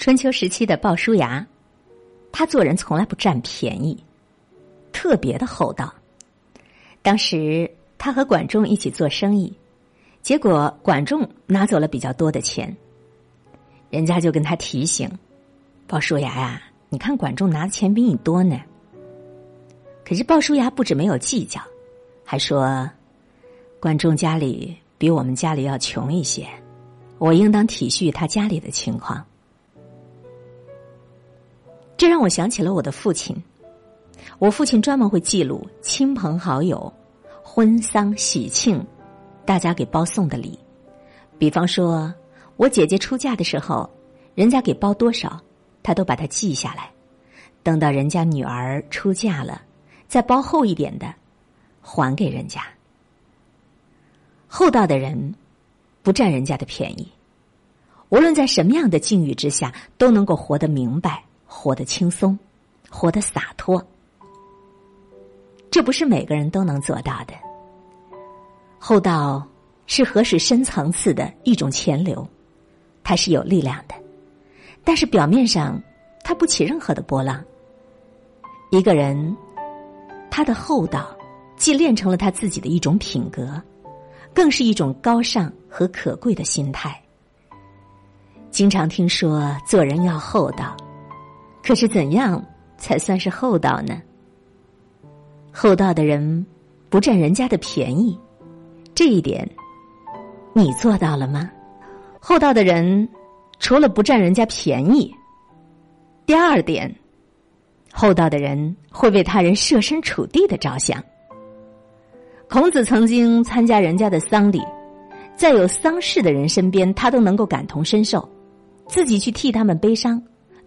春秋时期的鲍叔牙，他做人从来不占便宜，特别的厚道。当时他和管仲一起做生意，结果管仲拿走了比较多的钱，人家就跟他提醒：“鲍叔牙呀，你看管仲拿的钱比你多呢。”可是鲍叔牙不止没有计较，还说：“管仲家里比我们家里要穷一些，我应当体恤他家里的情况。”这让我想起了我的父亲。我父亲专门会记录亲朋好友、婚丧喜庆，大家给包送的礼。比方说，我姐姐出嫁的时候，人家给包多少，他都把它记下来。等到人家女儿出嫁了，再包厚一点的，还给人家。厚道的人不占人家的便宜，无论在什么样的境遇之下，都能够活得明白。活得轻松，活得洒脱，这不是每个人都能做到的。厚道是河水深层次的一种潜流，它是有力量的，但是表面上它不起任何的波浪。一个人他的厚道，既练成了他自己的一种品格，更是一种高尚和可贵的心态。经常听说做人要厚道。可是怎样才算是厚道呢？厚道的人不占人家的便宜，这一点你做到了吗？厚道的人除了不占人家便宜，第二点，厚道的人会为他人设身处地的着想。孔子曾经参加人家的丧礼，在有丧事的人身边，他都能够感同身受，自己去替他们悲伤。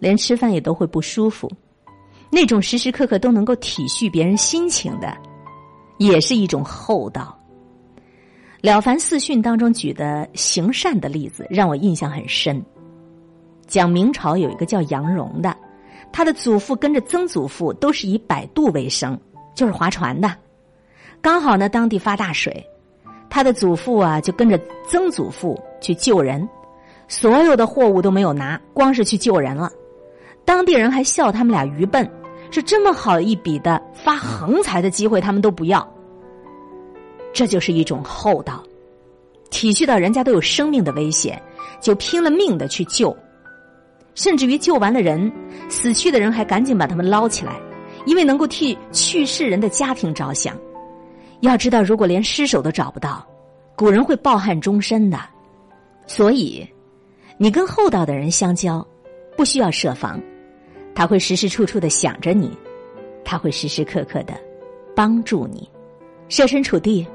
连吃饭也都会不舒服，那种时时刻刻都能够体恤别人心情的，也是一种厚道。《了凡四训》当中举的行善的例子让我印象很深。讲明朝有一个叫杨荣的，他的祖父跟着曾祖父都是以摆渡为生，就是划船的。刚好呢，当地发大水，他的祖父啊就跟着曾祖父去救人，所有的货物都没有拿，光是去救人了。当地人还笑他们俩愚笨，是这么好一笔的发横财的机会，他们都不要。这就是一种厚道，体恤到人家都有生命的危险，就拼了命的去救，甚至于救完了人，死去的人还赶紧把他们捞起来，因为能够替去世人的家庭着想。要知道，如果连尸首都找不到，古人会抱憾终身的。所以，你跟厚道的人相交，不需要设防。他会时时处处的想着你，他会时时刻刻的帮助你，设身处地，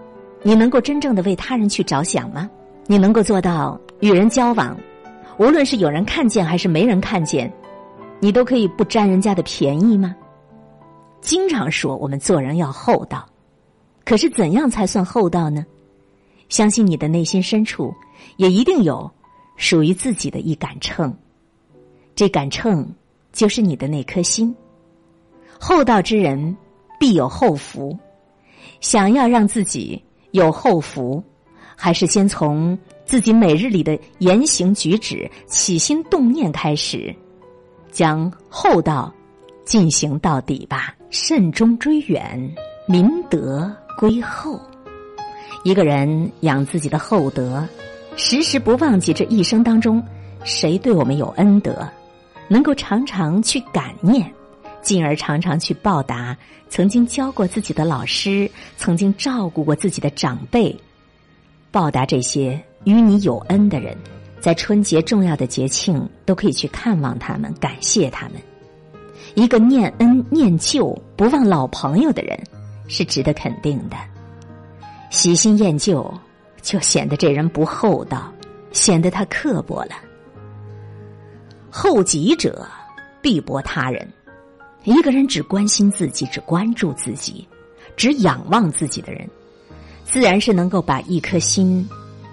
你能够真正的为他人去着想吗？你能够做到与人交往，无论是有人看见还是没人看见，你都可以不占人家的便宜吗？经常说我们做人要厚道，可是怎样才算厚道呢？相信你的内心深处也一定有属于自己的一杆秤，这杆秤。就是你的那颗心，厚道之人必有厚福。想要让自己有厚福，还是先从自己每日里的言行举止、起心动念开始，将厚道进行到底吧。慎终追远，明德归厚。一个人养自己的厚德，时时不忘记这一生当中谁对我们有恩德。能够常常去感念，进而常常去报答曾经教过自己的老师，曾经照顾过自己的长辈，报答这些与你有恩的人，在春节重要的节庆都可以去看望他们，感谢他们。一个念恩念旧、不忘老朋友的人，是值得肯定的。喜新厌旧，就显得这人不厚道，显得他刻薄了。厚己者必薄他人。一个人只关心自己、只关注自己、只仰望自己的人，自然是能够把一颗心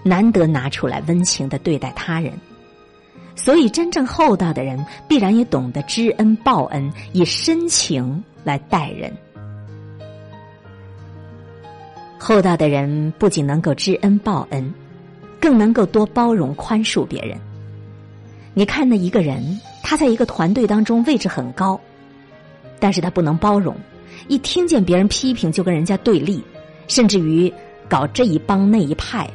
难得拿出来温情的对待他人。所以，真正厚道的人必然也懂得知恩报恩，以深情来待人。厚道的人不仅能够知恩报恩，更能够多包容宽恕别人。你看那一个人，他在一个团队当中位置很高，但是他不能包容，一听见别人批评就跟人家对立，甚至于搞这一帮那一派，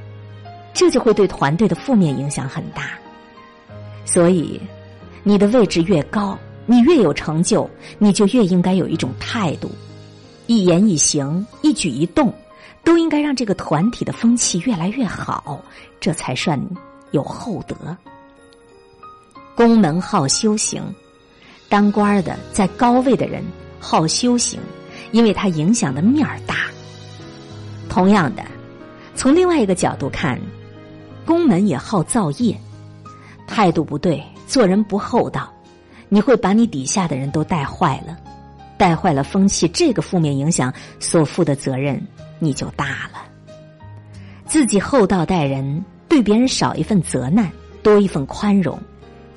这就会对团队的负面影响很大。所以，你的位置越高，你越有成就，你就越应该有一种态度，一言一行、一举一动，都应该让这个团体的风气越来越好，这才算有厚德。宫门好修行，当官的在高位的人好修行，因为他影响的面儿大。同样的，从另外一个角度看，宫门也好造业。态度不对，做人不厚道，你会把你底下的人都带坏了，带坏了风气，这个负面影响所负的责任你就大了。自己厚道待人，对别人少一份责难，多一份宽容，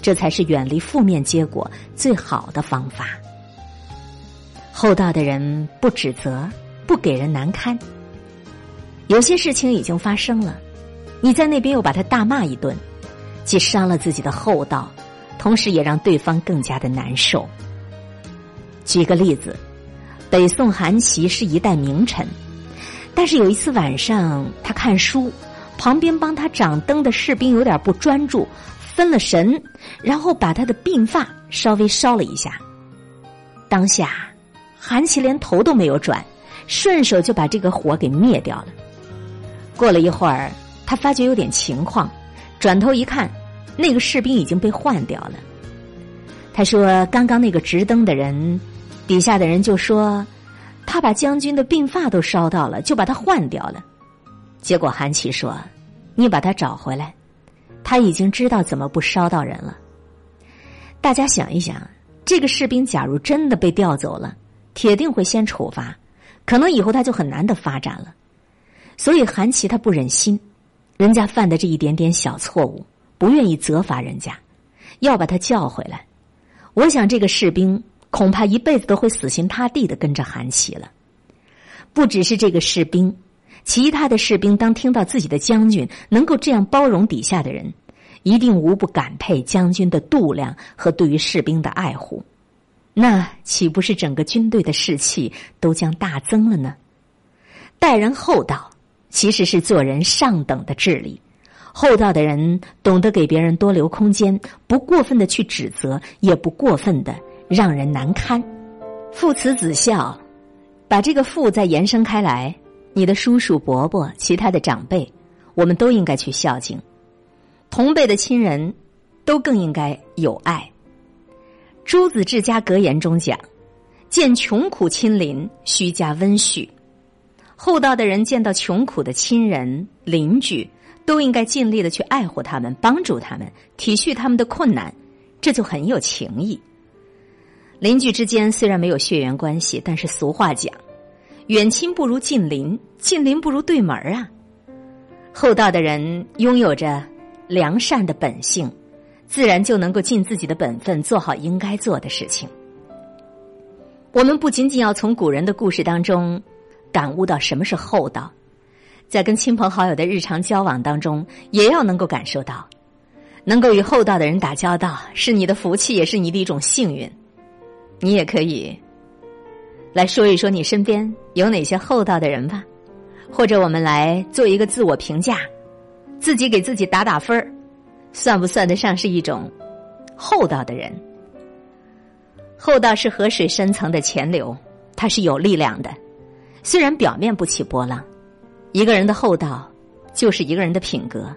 这才是远离负面结果最好的方法。厚道的人不指责，不给人难堪。有些事情已经发生了，你在那边又把他大骂一顿。既伤了自己的厚道，同时也让对方更加的难受。举个例子，北宋韩琦是一代名臣，但是有一次晚上他看书，旁边帮他掌灯的士兵有点不专注，分了神，然后把他的鬓发稍微烧了一下。当下，韩琦连头都没有转，顺手就把这个火给灭掉了。过了一会儿，他发觉有点情况。转头一看，那个士兵已经被换掉了。他说：“刚刚那个执灯的人，底下的人就说，他把将军的鬓发都烧到了，就把他换掉了。”结果韩琦说：“你把他找回来，他已经知道怎么不烧到人了。”大家想一想，这个士兵假如真的被调走了，铁定会先处罚，可能以后他就很难的发展了。所以韩琦他不忍心。人家犯的这一点点小错误，不愿意责罚人家，要把他叫回来。我想这个士兵恐怕一辈子都会死心塌地的跟着韩琦了。不只是这个士兵，其他的士兵当听到自己的将军能够这样包容底下的人，一定无不感佩将军的度量和对于士兵的爱护。那岂不是整个军队的士气都将大增了呢？待人厚道。其实是做人上等的智力，厚道的人懂得给别人多留空间，不过分的去指责，也不过分的让人难堪。父慈子孝，把这个父再延伸开来，你的叔叔伯伯、其他的长辈，我们都应该去孝敬。同辈的亲人，都更应该有爱。朱子治家格言中讲：“见穷苦亲邻，须加温煦。”厚道的人见到穷苦的亲人邻居，都应该尽力的去爱护他们，帮助他们，体恤他们的困难，这就很有情义。邻居之间虽然没有血缘关系，但是俗话讲，远亲不如近邻，近邻不如对门啊。厚道的人拥有着良善的本性，自然就能够尽自己的本分，做好应该做的事情。我们不仅仅要从古人的故事当中。感悟到什么是厚道，在跟亲朋好友的日常交往当中，也要能够感受到，能够与厚道的人打交道是你的福气，也是你的一种幸运。你也可以来说一说你身边有哪些厚道的人吧，或者我们来做一个自我评价，自己给自己打打分儿，算不算得上是一种厚道的人？厚道是河水深层的潜流，它是有力量的。虽然表面不起波浪，一个人的厚道，就是一个人的品格，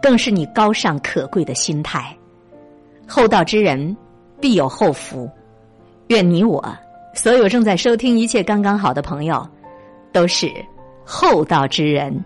更是你高尚可贵的心态。厚道之人必有厚福。愿你我所有正在收听一切刚刚好的朋友，都是厚道之人。